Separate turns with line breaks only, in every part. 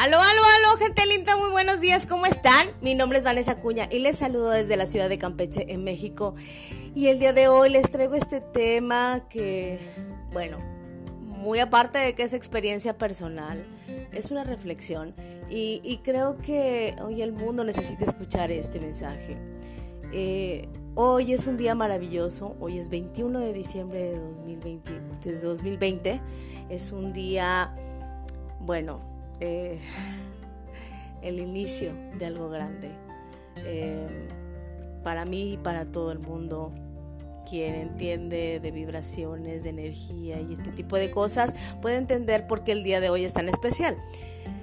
Aló, aló, aló, gente linda, muy buenos días, ¿cómo están? Mi nombre es Vanessa Cuña y les saludo desde la ciudad de Campeche, en México. Y el día de hoy les traigo este tema que, bueno, muy aparte de que es experiencia personal, es una reflexión y, creo que hoy el mundo necesita escuchar este mensaje. Eh, hoy es un día maravilloso, hoy es 21 de diciembre de 2020, de 2020. es un día, bueno, eh, el inicio de algo grande. Eh, para mí y para todo el mundo, quien entiende de vibraciones, de energía y este tipo de cosas, puede entender por qué el día de hoy es tan especial.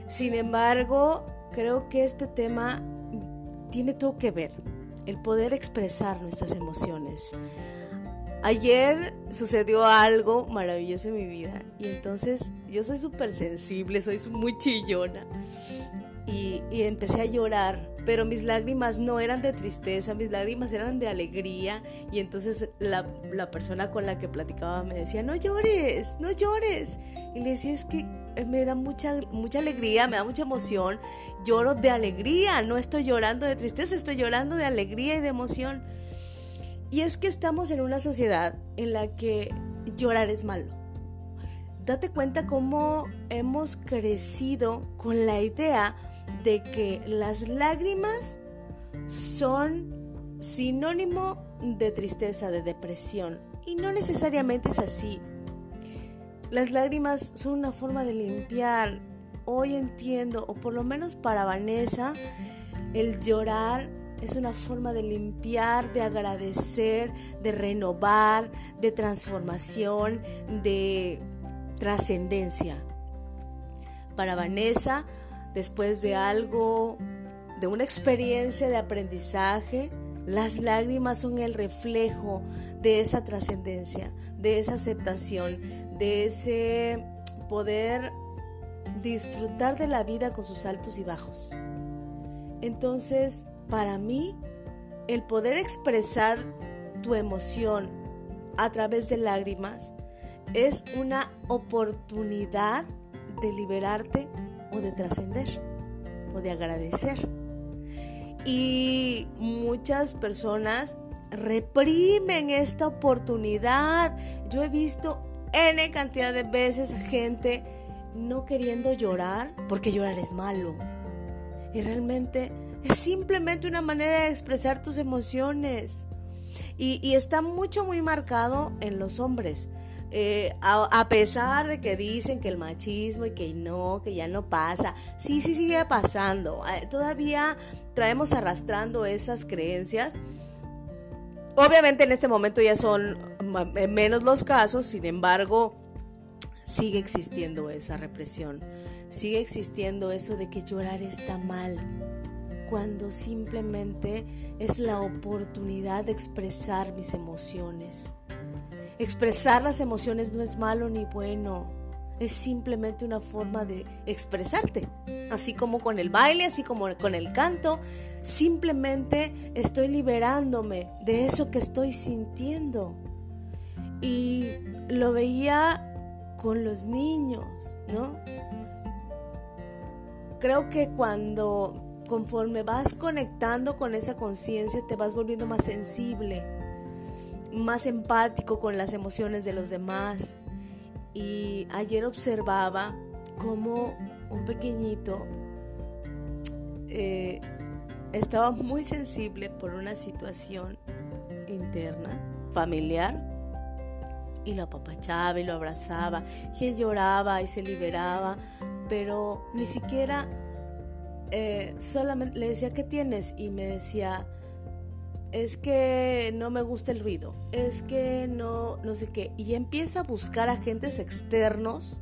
Sin embargo, creo que este tema tiene todo que ver, el poder expresar nuestras emociones. Ayer sucedió algo maravilloso en mi vida y entonces yo soy súper sensible, soy muy chillona y, empecé a llorar, pero mis lágrimas no eran de tristeza, mis lágrimas eran de alegría y entonces la, la persona con la que platicaba me decía, no llores, no llores. Y le decía, es que me da mucha, mucha alegría, me da mucha emoción, lloro de alegría, no estoy llorando de tristeza, estoy llorando de alegría y de emoción. Y es que estamos en una sociedad en la que llorar es malo. Date cuenta cómo hemos crecido con la idea de que las lágrimas son sinónimo de tristeza, de depresión. Y no necesariamente es así. Las lágrimas son una forma de limpiar. Hoy entiendo, o por lo menos para Vanessa, el llorar es una forma de limpiar, de agradecer, de renovar, de transformación, de trascendencia. Para Vanessa, después de algo, de una experiencia de aprendizaje, las lágrimas son el reflejo de esa trascendencia, de esa aceptación, de ese poder disfrutar de la vida con sus altos y bajos. Entonces, para mí, el poder expresar tu emoción a través de lágrimas es una oportunidad de liberarte o de trascender o de agradecer. Y muchas personas reprimen esta oportunidad. Yo he visto N cantidad de veces gente no queriendo llorar porque llorar es malo. Y realmente es simplemente una manera de expresar tus emociones. Y, está mucho, muy marcado en los hombres. Eh, a, pesar de que dicen que el machismo y que no, que ya no pasa, sí, sí sigue pasando. Eh, todavía traemos arrastrando esas creencias. Obviamente en este momento ya son menos los casos, sin embargo, sigue existiendo esa represión, sigue existiendo eso de que llorar está mal cuando simplemente es la oportunidad de expresar mis emociones. Expresar las emociones no es malo ni bueno, es simplemente una forma de expresarte. Así como con el baile, así como con el canto, simplemente estoy liberándome de eso que estoy sintiendo. Y lo veía con los niños, ¿no? Creo que cuando conforme vas conectando con esa conciencia, te vas volviendo más sensible, más empático con las emociones de los demás. Y ayer observaba cómo un pequeñito eh, estaba muy sensible por una situación interna, familiar, y lo apapachaba y lo abrazaba, y lloraba y se liberaba, pero ni siquiera eh, solamente le decía, ¿qué tienes? Y me decía, es que no me gusta el ruido, es que no, no sé qué. Y empieza a buscar agentes externos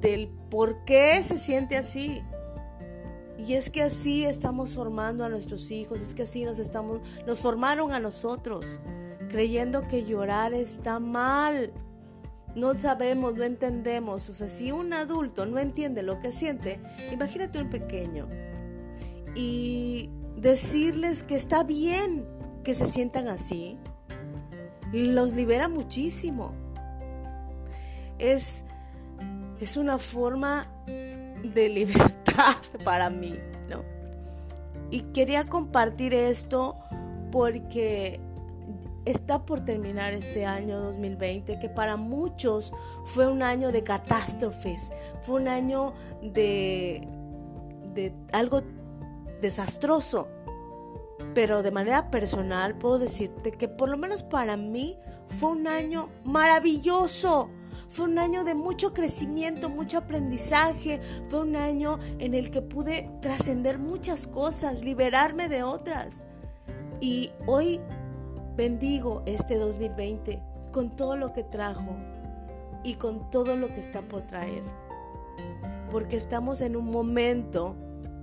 del por qué se siente así. Y es que así estamos formando a nuestros hijos, es que así nos estamos, nos formaron a nosotros, creyendo que llorar está mal, no sabemos, no entendemos. O sea, si un adulto no entiende lo que siente, imagínate un pequeño. Y decirles que está bien que se sientan así, los libera muchísimo. Es, es una forma de libertad para mí, ¿no? Y quería compartir esto porque está por terminar este año 2020, que para muchos fue un año de catástrofes, fue un año de, de algo desastroso. Pero de manera personal puedo decirte que por lo menos para mí fue un año maravilloso. Fue un año de mucho crecimiento, mucho aprendizaje. Fue un año en el que pude trascender muchas cosas, liberarme de otras. Y hoy bendigo este 2020 con todo lo que trajo y con todo lo que está por traer. Porque estamos en un momento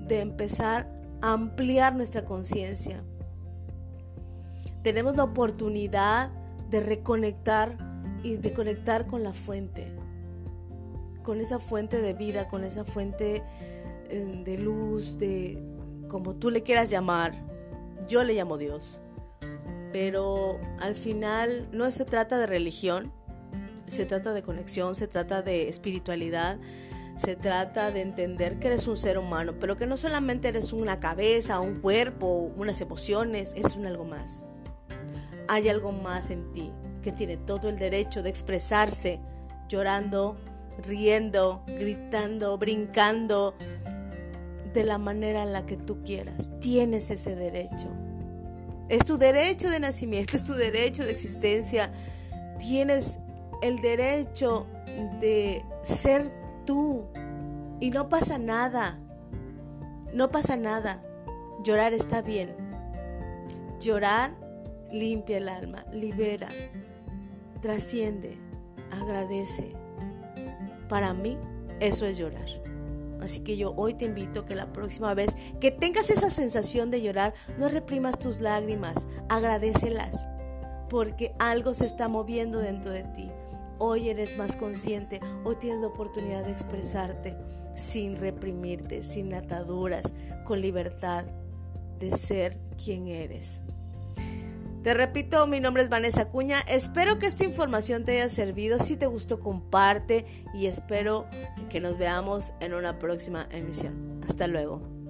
de empezar a ampliar nuestra conciencia. Tenemos la oportunidad de reconectar y de conectar con la fuente, con esa fuente de vida, con esa fuente eh, de luz, de como tú le quieras llamar. Yo le llamo Dios. Pero al final no se trata de religión, se trata de conexión, se trata de espiritualidad, se trata de entender que eres un ser humano, pero que no solamente eres una cabeza, un cuerpo, unas emociones, eres un algo más. Hay algo más en ti que tiene todo el derecho de expresarse llorando, riendo, gritando, brincando, de la manera en la que tú quieras. Tienes ese derecho. Es tu derecho de nacimiento, es tu derecho de existencia. Tienes el derecho de ser tú. Y no pasa nada. No pasa nada. Llorar está bien. Llorar limpia el alma, libera, trasciende, agradece. Para mí, eso es llorar. Así que yo hoy te invito que la próxima vez que tengas esa sensación de llorar, no reprimas tus lágrimas, agradecelas, porque algo se está moviendo dentro de ti. Hoy eres más consciente, hoy tienes la oportunidad de expresarte sin reprimirte, sin ataduras, con libertad de ser quien eres. Te repito, mi nombre es Vanessa Cuña. Espero que esta información te haya servido. Si te gustó, comparte y espero que nos veamos en una próxima emisión. Hasta luego.